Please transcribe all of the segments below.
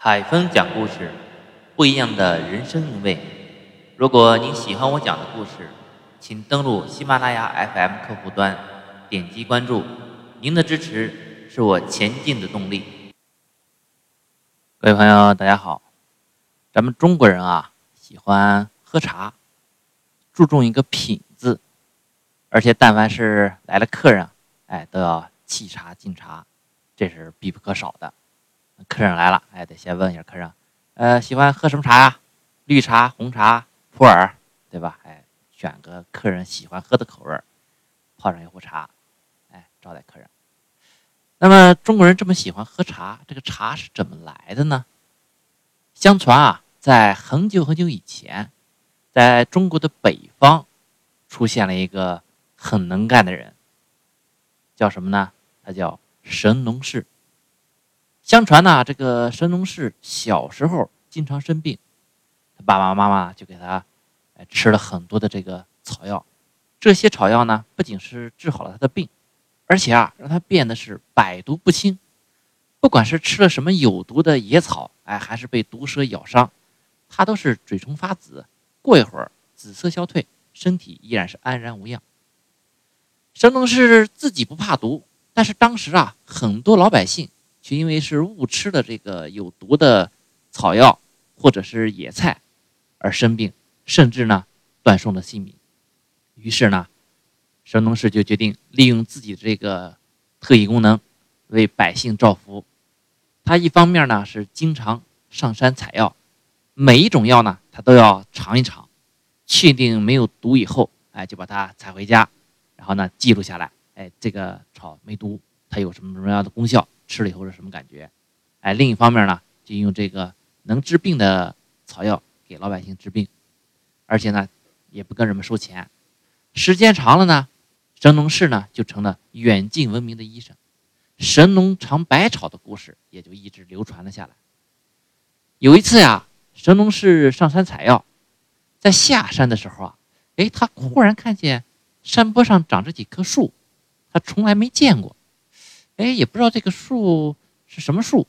海峰讲故事，不一样的人生韵味。如果您喜欢我讲的故事，请登录喜马拉雅 FM 客户端，点击关注。您的支持是我前进的动力。各位朋友，大家好。咱们中国人啊，喜欢喝茶，注重一个品字，而且但凡是来了客人，哎，都要沏茶敬茶，这是必不可少的。客人来了，哎，得先问一下客人，呃，喜欢喝什么茶呀？绿茶、红茶、普洱，对吧？哎，选个客人喜欢喝的口味，泡上一壶茶，哎，招待客人。那么中国人这么喜欢喝茶，这个茶是怎么来的呢？相传啊，在很久很久以前，在中国的北方，出现了一个很能干的人，叫什么呢？他叫神农氏。相传呢，这个神农氏小时候经常生病，他爸爸妈妈就给他，吃了很多的这个草药。这些草药呢，不仅是治好了他的病，而且啊，让他变得是百毒不侵。不管是吃了什么有毒的野草，哎，还是被毒蛇咬伤，他都是嘴唇发紫，过一会儿紫色消退，身体依然是安然无恙。神农氏自己不怕毒，但是当时啊，很多老百姓。却因为是误吃了这个有毒的草药或者是野菜而生病，甚至呢断送了性命。于是呢，神农氏就决定利用自己这个特异功能为百姓造福。他一方面呢是经常上山采药，每一种药呢他都要尝一尝，确定没有毒以后，哎就把它采回家，然后呢记录下来，哎这个草没毒，它有什么什么样的功效。吃了以后是什么感觉？哎，另一方面呢，就用这个能治病的草药给老百姓治病，而且呢，也不跟人们收钱。时间长了呢，神农氏呢就成了远近闻名的医生。神农尝百草的故事也就一直流传了下来。有一次呀，神农氏上山采药，在下山的时候啊，哎，他忽然看见山坡上长着几棵树，他从来没见过。哎，也不知道这个树是什么树，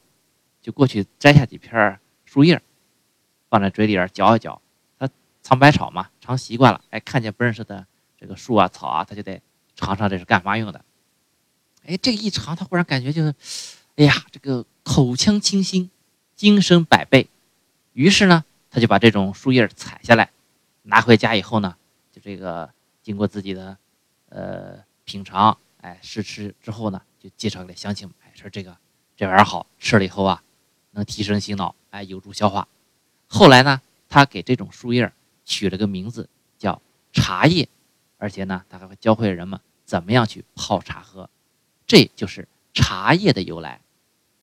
就过去摘下几片树叶，放在嘴里边嚼一嚼。他尝百草嘛，尝习惯了。哎，看见不认识的这个树啊、草啊，他就得尝尝这是干嘛用的。哎，这个一尝，他忽然感觉就是，哎呀，这个口腔清新，精神百倍。于是呢，他就把这种树叶采下来，拿回家以后呢，就这个经过自己的呃品尝，哎试吃之后呢。就介绍给乡亲们，哎，说这个这玩意儿好吃了以后啊，能提神醒脑，哎，有助消化。后来呢，他给这种树叶取了个名字叫茶叶，而且呢，他还会教会人们怎么样去泡茶喝，这就是茶叶的由来。